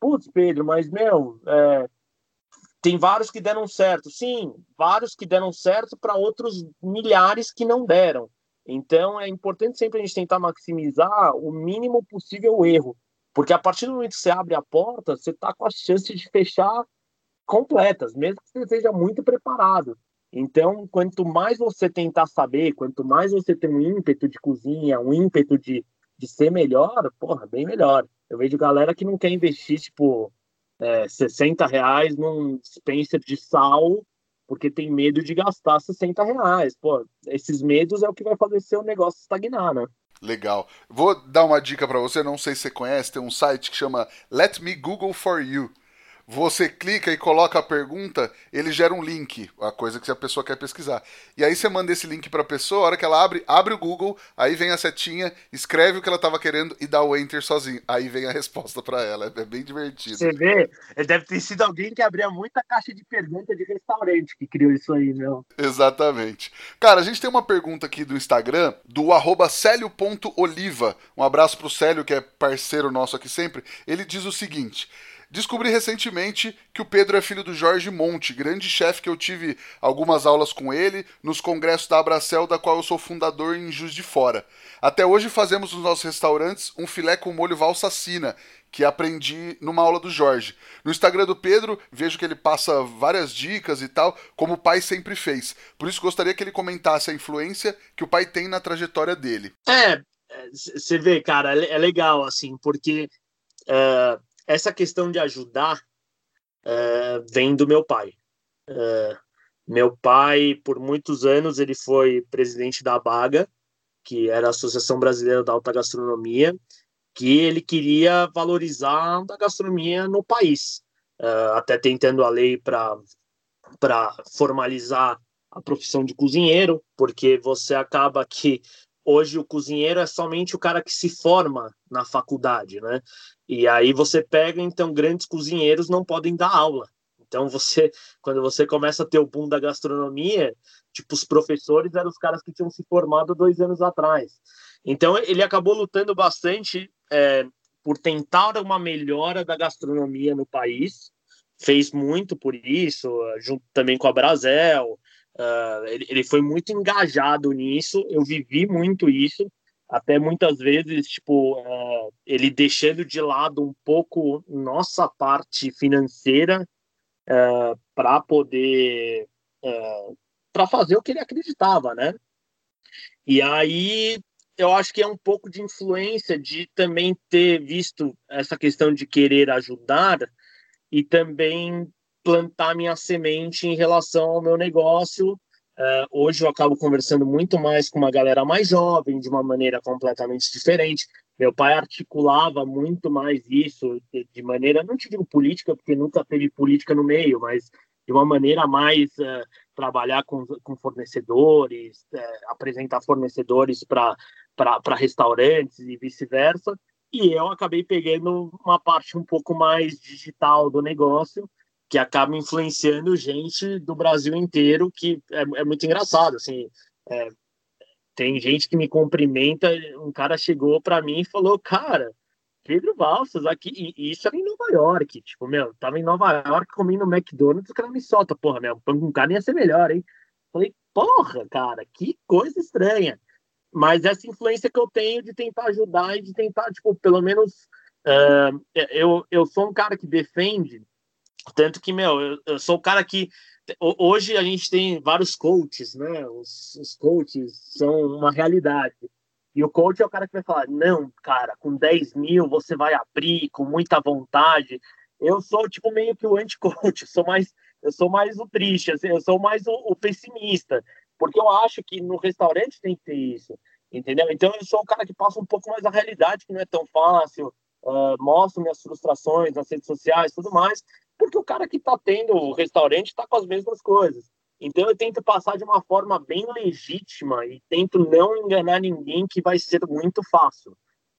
Putz, Pedro, mas, meu, é, tem vários que deram certo. Sim, vários que deram certo para outros milhares que não deram. Então, é importante sempre a gente tentar maximizar o mínimo possível o erro. Porque a partir do momento que você abre a porta, você está com as chances de fechar completas, mesmo que você esteja muito preparado. Então, quanto mais você tentar saber, quanto mais você tem um ímpeto de cozinha, um ímpeto de, de ser melhor, porra, bem melhor. Eu vejo galera que não quer investir, tipo, é, 60 reais num dispenser de sal, porque tem medo de gastar 60 reais. Pô, esses medos é o que vai fazer seu negócio estagnar, né? Legal. Vou dar uma dica para você, não sei se você conhece, tem um site que chama Let Me Google For You. Você clica e coloca a pergunta, ele gera um link, a coisa que a pessoa quer pesquisar. E aí você manda esse link para a pessoa, a hora que ela abre, abre o Google, aí vem a setinha, escreve o que ela estava querendo e dá o enter sozinho. Aí vem a resposta para ela. É bem divertido. Você vê, deve ter sido alguém que abria muita caixa de pergunta de restaurante que criou isso aí, meu. Exatamente. Cara, a gente tem uma pergunta aqui do Instagram, do arroba célio.oliva. Um abraço pro Célio, que é parceiro nosso aqui sempre. Ele diz o seguinte. Descobri recentemente que o Pedro é filho do Jorge Monte, grande chefe que eu tive algumas aulas com ele nos congressos da Abracel, da qual eu sou fundador em Juiz de Fora. Até hoje fazemos nos nossos restaurantes um filé com molho valsacina, que aprendi numa aula do Jorge. No Instagram do Pedro, vejo que ele passa várias dicas e tal, como o pai sempre fez. Por isso gostaria que ele comentasse a influência que o pai tem na trajetória dele. É, você vê, cara, é legal, assim, porque uh, essa questão de ajudar uh, vem do meu pai. Uh, meu pai, por muitos anos, ele foi presidente da Baga, que era a Associação Brasileira da Alta Gastronomia, que ele queria valorizar a gastronomia no país, uh, até tentando a lei para formalizar a profissão de cozinheiro, porque você acaba que hoje o cozinheiro é somente o cara que se forma na faculdade, né? E aí você pega, então, grandes cozinheiros não podem dar aula. Então você, *laughs* quando você começa a ter o boom da gastronomia, tipo, os professores eram os caras que tinham se formado dois anos atrás. Então ele acabou lutando bastante é, por tentar uma melhora da gastronomia no país, fez muito por isso, junto também com a Brasel, uh, ele, ele foi muito engajado nisso, eu vivi muito isso, até muitas vezes, tipo, uh, ele deixando de lado um pouco nossa parte financeira é, para poder é, para fazer o que ele acreditava, né? E aí eu acho que é um pouco de influência de também ter visto essa questão de querer ajudar e também plantar minha semente em relação ao meu negócio Uh, hoje eu acabo conversando muito mais com uma galera mais jovem, de uma maneira completamente diferente. Meu pai articulava muito mais isso de, de maneira, não te digo política, porque nunca teve política no meio, mas de uma maneira mais uh, trabalhar com, com fornecedores, uh, apresentar fornecedores para restaurantes e vice-versa. E eu acabei pegando uma parte um pouco mais digital do negócio que acaba influenciando gente do Brasil inteiro, que é, é muito engraçado, assim, é, tem gente que me cumprimenta, um cara chegou para mim e falou, cara, Pedro Valsas aqui, e isso era em Nova York, tipo, meu, tava em Nova York comendo McDonald's, o cara me solta, porra, meu, pão com carne ia ser melhor, hein? Falei, porra, cara, que coisa estranha. Mas essa influência que eu tenho de tentar ajudar e de tentar, tipo, pelo menos, uh, eu, eu sou um cara que defende tanto que, meu, eu, eu sou o cara que. Hoje a gente tem vários coaches, né? Os, os coaches são uma realidade. E o coach é o cara que vai falar: não, cara, com 10 mil você vai abrir com muita vontade. Eu sou, tipo, meio que o anti-coach. *laughs* Eu sou mais, eu sou mais o triste, assim, eu sou mais o, o pessimista. Porque eu acho que no restaurante tem que ter isso. Entendeu? Então eu sou o cara que passa um pouco mais a realidade, que não é tão fácil. Uh, mostro minhas frustrações nas redes sociais tudo mais, porque o cara que está tendo o restaurante está com as mesmas coisas. Então eu tento passar de uma forma bem legítima e tento não enganar ninguém que vai ser muito fácil,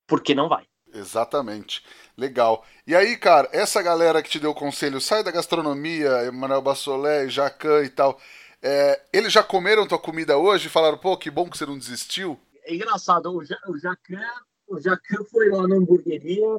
porque não vai. Exatamente. Legal. E aí, cara, essa galera que te deu o conselho, sai da gastronomia, Emanuel Bassolé, Jacan e tal, é, eles já comeram tua comida hoje e falaram, pô, que bom que você não desistiu? É engraçado, o, Jacan, o Jacan foi lá na hamburgueria,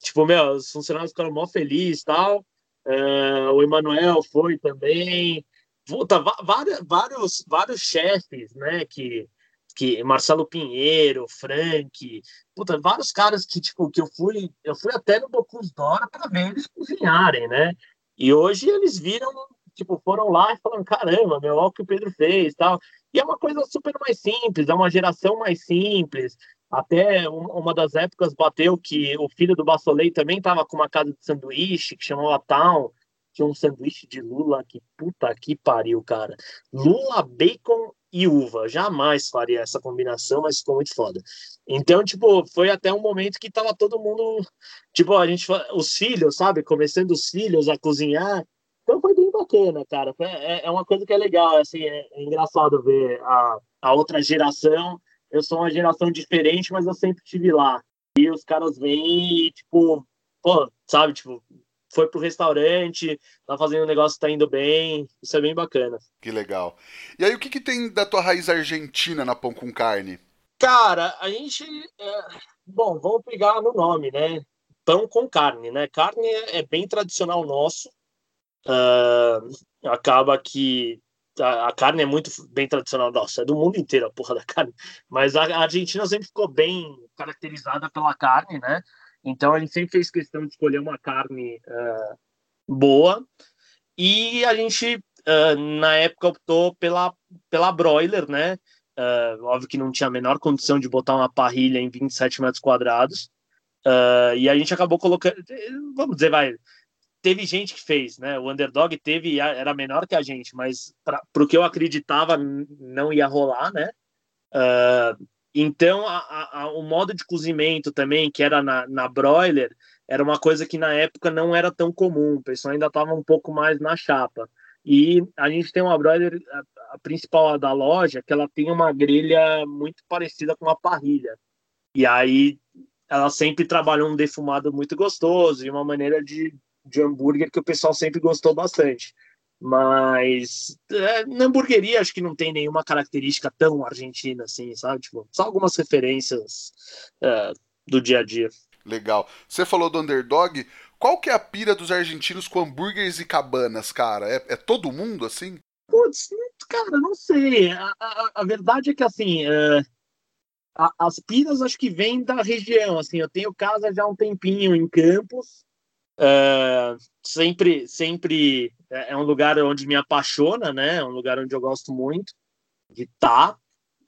tipo, meu, os funcionários ficaram mó felizes e tal, Uh, o Emanuel foi também. Puta, vários, vários, vários chefes, né? Que, que Marcelo Pinheiro, Frank, puta, vários caras que tipo que eu fui, eu fui até no Bocuse d'Or para ver eles cozinharem, né? E hoje eles viram, tipo, foram lá e falaram, caramba, meu, olha o que o Pedro fez, tal. E é uma coisa super mais simples, é uma geração mais simples. Até uma das épocas bateu que o filho do Bassolei também estava com uma casa de sanduíche que chamava Town. Tinha um sanduíche de lula que puta que pariu, cara. Lula, bacon e uva. Jamais faria essa combinação, mas ficou muito foda. Então, tipo, foi até um momento que tava todo mundo, tipo, a gente, os filhos, sabe, começando os filhos a cozinhar. Então foi bem bacana, cara. É, é uma coisa que é legal, assim, é, é engraçado ver a, a outra geração. Eu sou uma geração diferente, mas eu sempre estive lá. E os caras vêm e, tipo, pô, sabe, tipo, foi pro restaurante, tá fazendo um negócio que tá indo bem. Isso é bem bacana. Que legal. E aí, o que, que tem da tua raiz argentina na pão com carne? Cara, a gente. É... Bom, vamos pegar no nome, né? Pão com carne, né? Carne é, é bem tradicional nosso. Uh, acaba que a, a, carne é muito bem tradicional nossa, é do mundo inteiro a porra da carne. Mas a, a Argentina sempre ficou bem caracterizada pela carne, né? Então a gente sempre fez questão de escolher uma carne uh, boa e a gente uh, na época optou pela pela broiler, né? Uh, óbvio que não tinha a menor condição de botar uma parrilha em 27 metros quadrados. e a gente acabou colocando, vamos dizer, vai, teve gente que fez, né? O underdog teve, era menor que a gente, mas para o que eu acreditava não ia rolar, né? Uh, então, a, a, o modo de cozimento também, que era na, na broiler, era uma coisa que na época não era tão comum, o pessoal ainda estava um pouco mais na chapa. E a gente tem uma broiler, a, a principal da loja, que ela tem uma grelha muito parecida com uma parrilha. E aí ela sempre trabalhou um defumado muito gostoso e uma maneira de, de hambúrguer que o pessoal sempre gostou bastante. Mas é, na hamburgueria acho que não tem nenhuma característica tão argentina assim, sabe? Tipo, só algumas referências é, do dia a dia. Legal. Você falou do underdog. Qual que é a pira dos argentinos com hambúrgueres e cabanas, cara? É, é todo mundo assim? Putz, cara, não sei. A, a, a verdade é que assim. É, as piras acho que vêm da região. Assim, eu tenho casa já há um tempinho em Campos. É, sempre, sempre é, é um lugar onde me apaixona, né? É um lugar onde eu gosto muito de estar. Tá.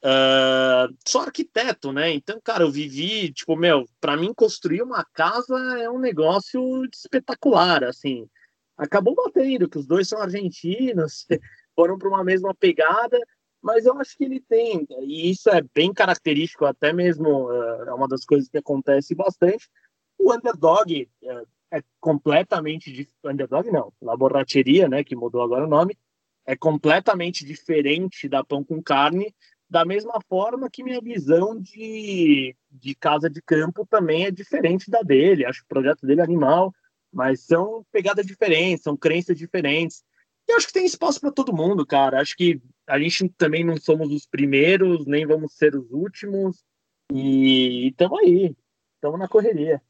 Uh, sou arquiteto, né? Então, cara, eu vivi, tipo, meu, para mim construir uma casa é um negócio espetacular, assim. Acabou batendo que os dois são argentinos, *laughs* foram para uma mesma pegada, mas eu acho que ele tem, e isso é bem característico, até mesmo é uma das coisas que acontece bastante. O underdog, é completamente de underdog não, La Borracheria, né, que mudou agora o nome, é completamente diferente da pão com carne, da mesma forma que minha visão de, de casa de campo também é diferente da dele. Acho que o projeto dele é animal, mas são pegadas diferentes, são crenças diferentes. E acho que tem espaço para todo mundo, cara. Acho que a gente também não somos os primeiros, nem vamos ser os últimos. E estamos aí, estamos na correria.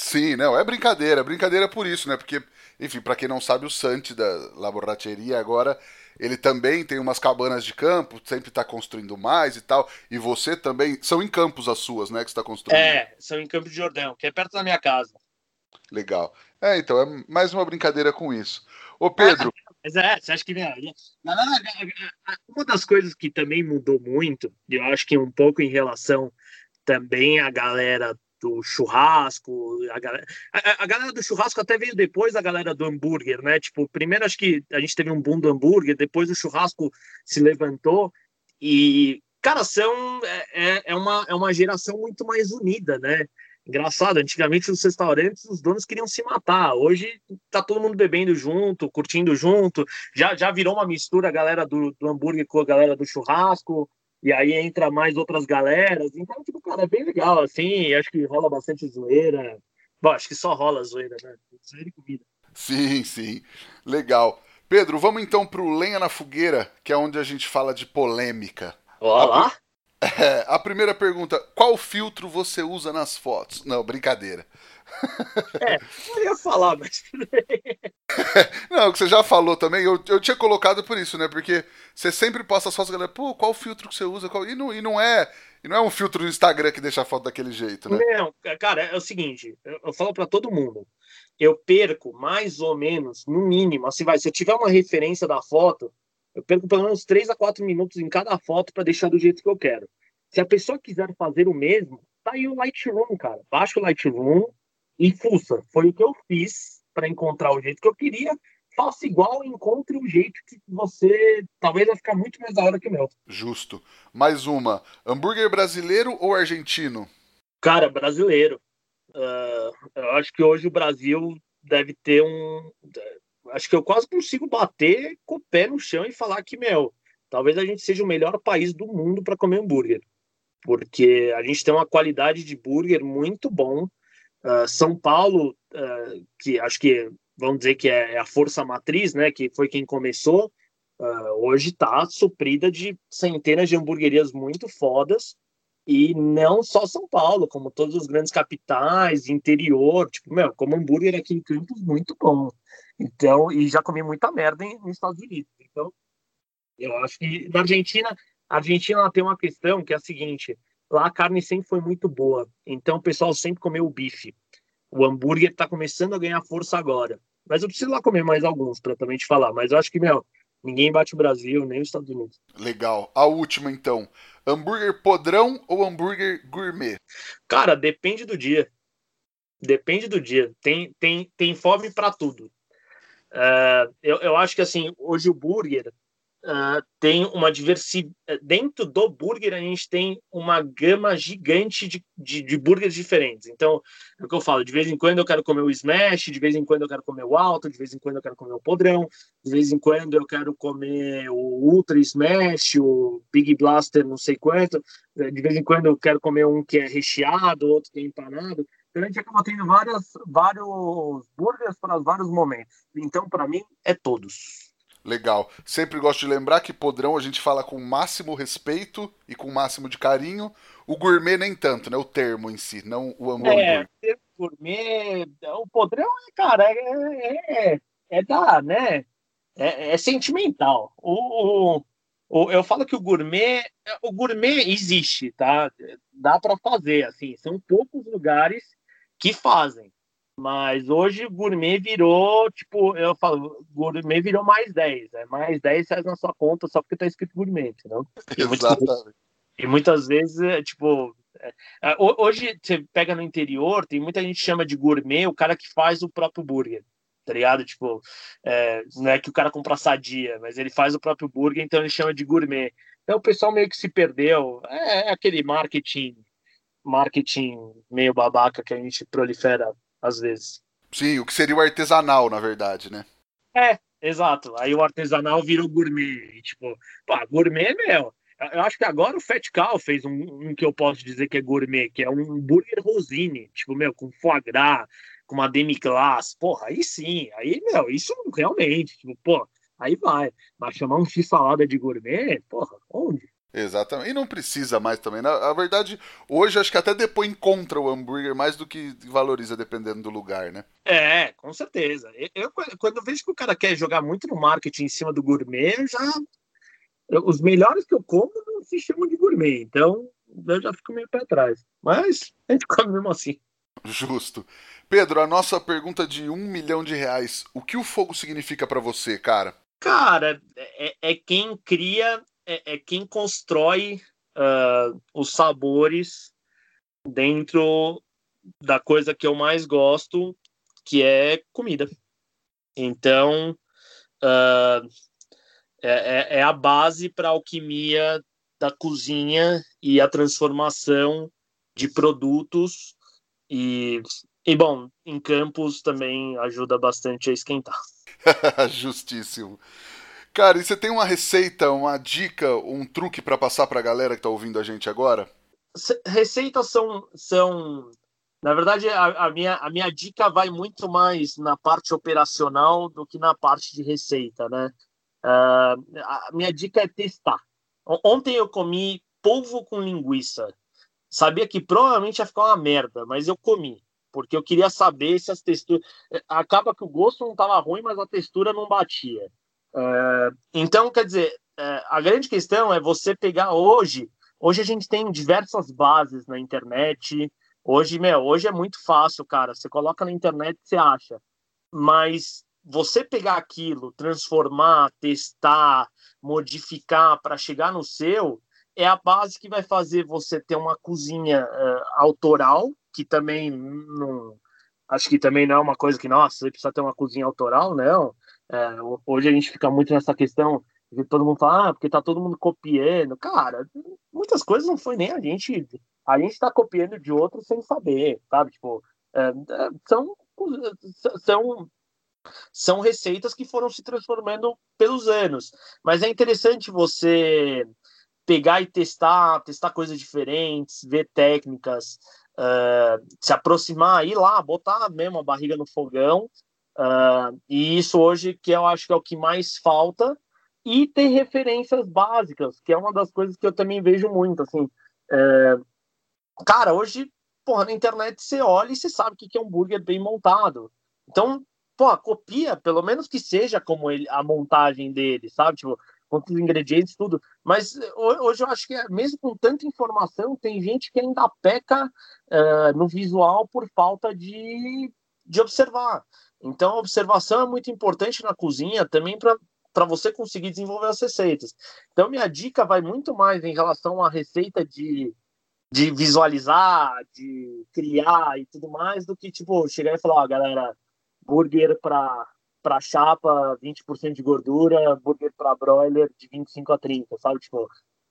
Sim, não, é brincadeira, brincadeira por isso, né? Porque, enfim, para quem não sabe, o Santi da Laborateria agora, ele também tem umas cabanas de campo, sempre tá construindo mais e tal. E você também, são em campos as suas, né, que está construindo? É, são em Campos de Jordão, que é perto da minha casa. Legal. É, então, é mais uma brincadeira com isso. Ô, Pedro. *laughs* Mas é, você acha que. Uma das coisas que também mudou muito, eu acho que um pouco em relação também à galera do churrasco, a galera, a, a, galera do churrasco até veio depois da galera do hambúrguer, né? Tipo, primeiro acho que a gente teve um boom do hambúrguer, depois o churrasco se levantou e, cara, são, é, é, é uma, é uma geração muito mais unida, né? Engraçado, antigamente os restaurantes, os donos queriam se matar. Hoje tá todo mundo bebendo junto, curtindo junto. Já, já virou uma mistura a galera do, do hambúrguer com a galera do churrasco e aí entra mais outras galeras. Então, tipo, cara, é bem legal, assim, acho que rola bastante zoeira. Bom, acho que só rola zoeira, né? Zoeira e comida. Sim, sim. Legal. Pedro, vamos então pro Lenha na Fogueira, que é onde a gente fala de polêmica. Olá! A, é, a primeira pergunta: qual filtro você usa nas fotos? Não, brincadeira. *laughs* É, eu ia falar, mas. *laughs* não, que você já falou também, eu, eu tinha colocado por isso, né? Porque você sempre posta as fotos, galera, pô, qual filtro que você usa? Qual... E, não, e não é. E não é um filtro do Instagram que deixa a foto daquele jeito, né? Não, cara, é o seguinte, eu, eu falo para todo mundo. Eu perco mais ou menos, no mínimo, assim vai, se eu tiver uma referência da foto, eu perco pelo menos 3 a 4 minutos em cada foto para deixar do jeito que eu quero. Se a pessoa quiser fazer o mesmo, tá aí o Lightroom, cara. Baixa o Lightroom, e fuça. Foi o que eu fiz para encontrar o jeito que eu queria. faça igual e encontre um jeito que você talvez vai ficar muito mais da hora que o meu. Justo. Mais uma. Hambúrguer brasileiro ou argentino? Cara, brasileiro. Uh, eu acho que hoje o Brasil deve ter um. Acho que eu quase consigo bater com o pé no chão e falar que, meu, talvez a gente seja o melhor país do mundo para comer hambúrguer. Porque a gente tem uma qualidade de hambúrguer muito bom. Uh, São Paulo, uh, que acho que vamos dizer que é, é a força matriz, né, que foi quem começou, uh, hoje está suprida de centenas de hamburguerias muito fodas, e não só São Paulo, como todos os grandes capitais, interior, tipo, meu, como hambúrguer aqui em Campos, muito bom. Então, e já comi muita merda em, nos Estados Unidos. Então, eu acho que na Argentina, a Argentina tem uma questão que é a seguinte, lá a carne sempre foi muito boa, então o pessoal sempre comeu o bife. O hambúrguer está começando a ganhar força agora. Mas eu preciso lá comer mais alguns para também te falar. Mas eu acho que, meu, ninguém bate o Brasil, nem os Estados Unidos. Legal. A última, então. Hambúrguer podrão ou hambúrguer gourmet? Cara, depende do dia. Depende do dia. Tem, tem, tem fome para tudo. Uh, eu, eu acho que, assim, hoje o burger uh, tem uma diversidade. Dentro do burger, a gente tem uma gama gigante de, de, de burgers diferentes. Então, é o que eu falo: de vez em quando eu quero comer o smash, de vez em quando eu quero comer o alto, de vez em quando eu quero comer o podrão, de vez em quando eu quero comer o ultra smash, o big blaster, não sei quanto, de vez em quando eu quero comer um que é recheado, outro que é empanado. Então a gente acaba tendo várias, vários burgers para vários momentos. Então, para mim, é todos. Legal. Sempre gosto de lembrar que podrão a gente fala com o máximo respeito e com o máximo de carinho. O gourmet nem tanto, né? O termo em si, não o hambúrguer. É, gourmet, o podrão, cara, é, é, é, é da, né? É, é sentimental. O, o, o, eu falo que o gourmet, o gourmet existe, tá? Dá para fazer, assim. São poucos lugares que fazem. Mas hoje o gourmet virou, tipo, eu falo, gourmet virou mais 10, é mais 10 reais na sua conta só porque tá escrito gourmet, entendeu? E Exatamente. Muitas, e muitas vezes, é, tipo, é, é hoje você pega no interior, tem muita gente que chama de gourmet o cara que faz o próprio burger, tá ligado? Tipo, é, não é que o cara compra sadia, mas ele faz o próprio burger, então ele chama de gourmet. Então o pessoal meio que se perdeu, é, é aquele marketing, marketing meio babaca que a gente prolifera às vezes. Sim, o que seria o artesanal, na verdade, né? É, exato. Aí o artesanal virou gourmet. tipo, pá, gourmet, meu. Eu acho que agora o Fat Cow fez um, um, que eu posso dizer que é gourmet, que é um burger rosine, tipo, meu, com foie gras, com uma demi-glace. Porra, aí sim, aí, meu, isso realmente, tipo, pô, aí vai. Mas chamar um X-salada de gourmet, porra, onde? Exatamente. E não precisa mais também. Na, a verdade, hoje acho que até depois encontra o hambúrguer mais do que valoriza dependendo do lugar, né? É, com certeza. Eu, eu quando eu vejo que o cara quer jogar muito no marketing em cima do gourmet, eu já. Eu, os melhores que eu como não se chamam de gourmet. Então, eu já fico meio para trás. Mas a gente come mesmo assim. Justo. Pedro, a nossa pergunta de um milhão de reais. O que o fogo significa para você, cara? Cara, é, é quem cria é, é quem constrói uh, os sabores dentro da coisa que eu mais gosto, que é comida. Então, uh, é, é, a base para a alquimia da cozinha e a transformação de produtos e, e bom, em campos também ajuda bastante a esquentar. *laughs* Justíssimo. Cara, e você tem uma receita, uma dica, um truque para passar para a galera que está ouvindo a gente agora? Receitas são, são na verdade, a, a, minha, a minha dica vai muito mais na parte operacional do que na parte de receita, né? Uh, a minha dica é testar. Ontem eu comi polvo com linguiça. Sabia que provavelmente ia ficar uma merda, mas eu comi. Porque eu queria saber se as texturas. Acaba que o gosto não estava ruim, mas a textura não batia. É, então, quer dizer, é, a grande questão é você pegar hoje. Hoje a gente tem diversas bases na internet. Hoje, meu, hoje é muito fácil, cara. Você coloca na internet, você acha. Mas você pegar aquilo, transformar, testar, modificar para chegar no seu, é a base que vai fazer você ter uma cozinha uh, autoral, que também não. Acho que também não é uma coisa que, nossa, você precisa ter uma cozinha autoral, não É, hoje a gente fica muito nessa questão de todo mundo falar, ah, porque tá todo mundo copiando. Cara, muitas coisas não foi nem a gente. A gente tá copiando de outros sem saber, sabe? Tipo, é, é são, são, são receitas que foram se transformando pelos anos. Mas é interessante você pegar e testar, testar coisas diferentes, ver técnicas, uh, se aproximar, ir lá, botar mesmo a barriga no fogão. Uh, e isso hoje que eu acho que é o que mais falta. E ter referências básicas, que é uma das coisas que eu também vejo muito, assim. É... Cara, hoje, porra, na internet você olha e você sabe o que é um hambúrguer bem montado. Então, pô, copia, pelo menos que seja como ele, a montagem dele, sabe? Tipo, quantos ingredientes, tudo. Mas hoje eu acho que, é, mesmo com tanta informação, tem gente que ainda peca uh, no visual por falta de, de observar. Então, a observação é muito importante na cozinha também para você conseguir desenvolver as receitas. Então, minha dica vai muito mais em relação à receita de, de visualizar, de criar e tudo mais, do que, tipo, chegar e falar, ó, galera, burger para para chapa 20% de gordura, burger para broiler de 25 a 30, sabe? Tipo,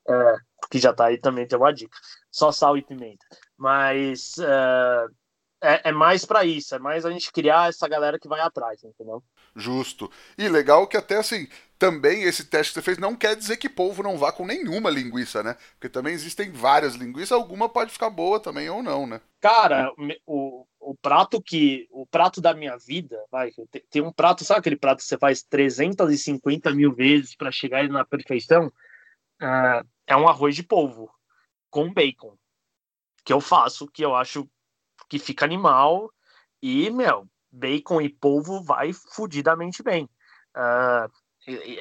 é, que já tá aí também tem uma dica. Só sal e pimenta. Mas é, é, é mais para isso, é mais a gente criar essa galera que vai atrás, entendeu? Justo. E legal que até assim, também esse teste que você fez não quer dizer que povo não vá com nenhuma linguiça, né? Porque também existem várias linguiças, alguma pode ficar boa também ou não, né? Cara, o, o prato que. O prato da minha vida, vai, tem um prato, sabe aquele prato que você faz 350 mil vezes para chegar na perfeição? Uh, é um arroz de polvo com bacon. Que eu faço, que eu acho que fica animal. E, meu, bacon e polvo vai fudidamente bem. Uh,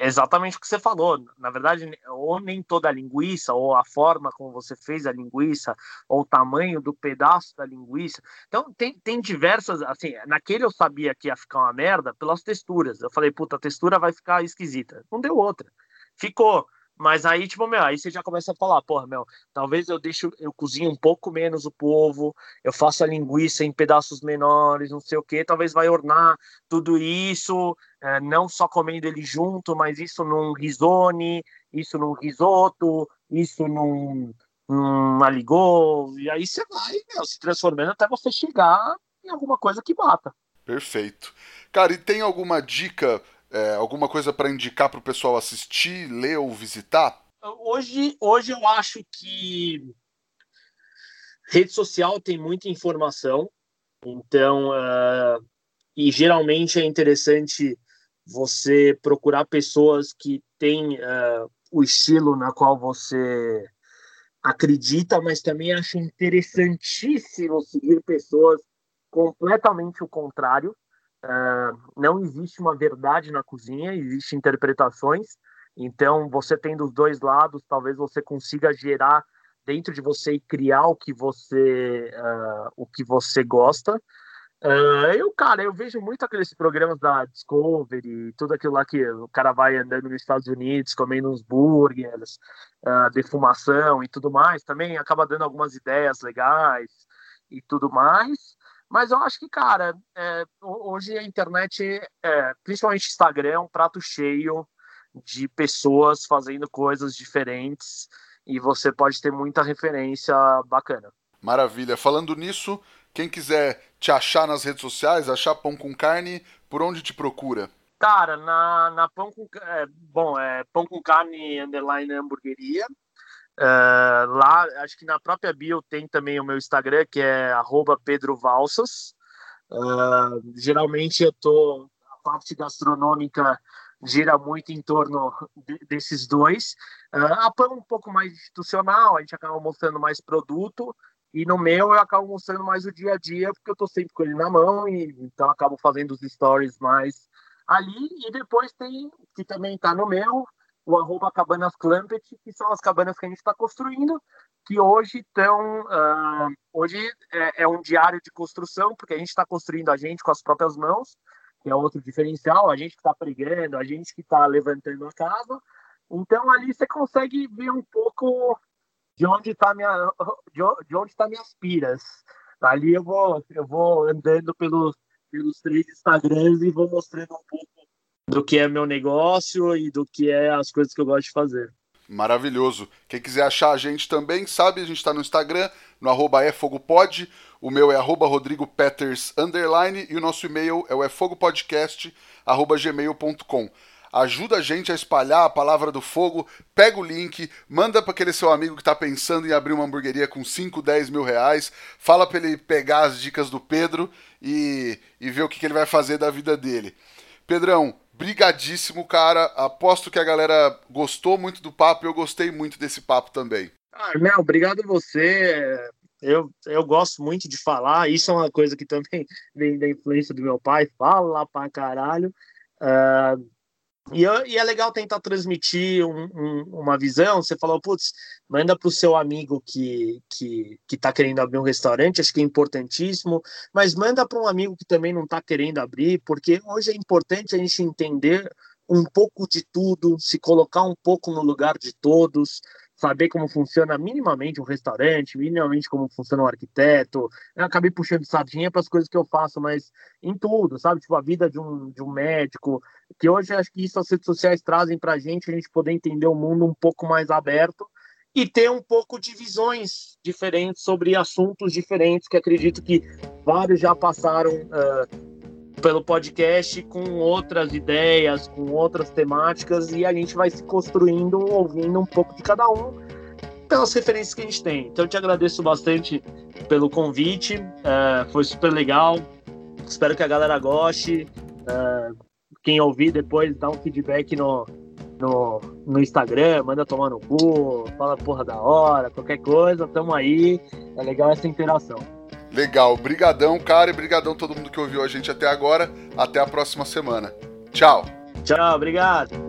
exatamente o que você falou. Na verdade, ou nem toda a linguiça, ou a forma como você fez a linguiça, ou o tamanho do pedaço da linguiça. Então, tem, tem diversas. Assim, naquele eu sabia que ia ficar uma merda pelas texturas. Eu falei, puta, a textura vai ficar esquisita. Não deu outra. Ficou. Mas aí, tipo, meu, aí você já começa a falar, porra, meu, talvez eu deixo, eu cozinho um pouco menos o povo, eu faço a linguiça em pedaços menores, não sei o que, talvez vai ornar tudo isso, é, não só comendo ele junto, mas isso num risone, isso num risoto, isso num, num aligô, e aí você vai, meu, se transformando até você chegar em alguma coisa que bata. Perfeito. Cara, e tem alguma dica é, alguma coisa para indicar para o pessoal assistir, ler ou visitar? Hoje, hoje eu acho que rede social tem muita informação, então uh, e geralmente é interessante você procurar pessoas que têm uh, o estilo na qual você acredita, mas também acho interessantíssimo seguir pessoas completamente o contrário. Uh, não existe uma verdade na cozinha, existem interpretações. Então, você tem dos dois lados, talvez você consiga gerar dentro de você e criar o que você uh, o que você gosta. Uh, eu, cara, eu vejo muito aqueles programas da Discovery, tudo aquilo lá que o cara vai andando nos Estados Unidos, comendo uns burgers, uh, defumação e tudo mais, também acaba dando algumas ideias legais e tudo mais. Mas eu acho que, cara, é, hoje a internet, é, principalmente Instagram, é um prato cheio de pessoas fazendo coisas diferentes e você pode ter muita referência bacana. Maravilha. Falando nisso, quem quiser te achar nas redes sociais, achar Pão com Carne, por onde te procura? Cara, na, na Pão com é, bom, é Pão com Carne underline hamburgueria. Uh, lá, acho que na própria bio tem também o meu Instagram, que é @pedrovalsas. Uh, geralmente eu tô a parte gastronômica gira muito em torno de, desses dois. Uh, a PAN um pouco mais institucional, a gente acaba mostrando mais produto, e no meu eu acabo mostrando mais o dia a dia, porque eu tô sempre com ele na mão, e então acabo fazendo os stories mais ali, e depois tem, que também tá no meu, o arroba Cabanas Clampet, que são as cabanas que a gente está construindo, que hoje estão. Uh, ah, hoje é, é, um diário de construção, porque a gente está construindo a gente com as próprias mãos, que é outro diferencial, a gente que está pregando, a gente que está levantando a casa. Então ali você consegue ver um pouco de onde está minha de, de onde está minhas piras. Ali eu vou eu vou andando pelos pelos três Instagrams e vou mostrando um pouco do que é meu negócio e do que é as coisas que eu gosto de fazer. Maravilhoso. Quem quiser achar a gente também, sabe, a gente está no Instagram, no arroba efogopod, o meu é arroba rodrigopeters, underline, e o nosso e-mail é o efogopodcast, arroba gmail.com. Ajuda a gente a espalhar a palavra do fogo, pega o link, manda para aquele seu amigo que está pensando em abrir uma hamburgueria com 5, 10 mil reais, fala para ele pegar as dicas do Pedro e, e ver o que, que ele vai fazer da vida dele. Pedrão, brigadíssimo, cara. Aposto que a galera gostou muito do papo e eu gostei muito desse papo também. Ah, Mel, obrigado você. Eu, eu gosto muito de falar. Isso é uma coisa que também *laughs* vem da influência do meu pai. Fala pra caralho. Uh, e, e, é legal tentar transmitir um, um, uma visão. Você falou, putz, manda para o seu amigo que, que, que tá querendo abrir um restaurante, acho que é importantíssimo, mas manda para um amigo que também não está querendo abrir, porque hoje é importante a gente entender um pouco de tudo, se colocar um pouco no lugar de todos, saber como funciona minimamente um restaurante, minimamente como funciona um arquiteto. Eu acabei puxando sardinha para as coisas que eu faço, mas em tudo, sabe? Tipo, a vida de um, de um médico, que hoje acho que isso as redes sociais trazem para a gente, a gente poder entender o mundo um pouco mais aberto e ter um pouco de visões diferentes sobre assuntos diferentes, que acredito que vários já passaram uh, pelo podcast com outras ideias, com outras temáticas e a gente vai se construindo, ouvindo um pouco de cada um pelas referências que a gente tem. Então eu te agradeço bastante pelo convite, é, foi super legal. Espero que a galera goste. É, quem ouvir depois dá um feedback no, no, no Instagram, manda tomar no cu, fala porra da hora, qualquer coisa, tamo aí. É legal essa interação. Legal, brigadão, cara, e brigadão todo mundo que ouviu a gente até agora. Até a próxima semana. Tchau. Tchau, obrigado.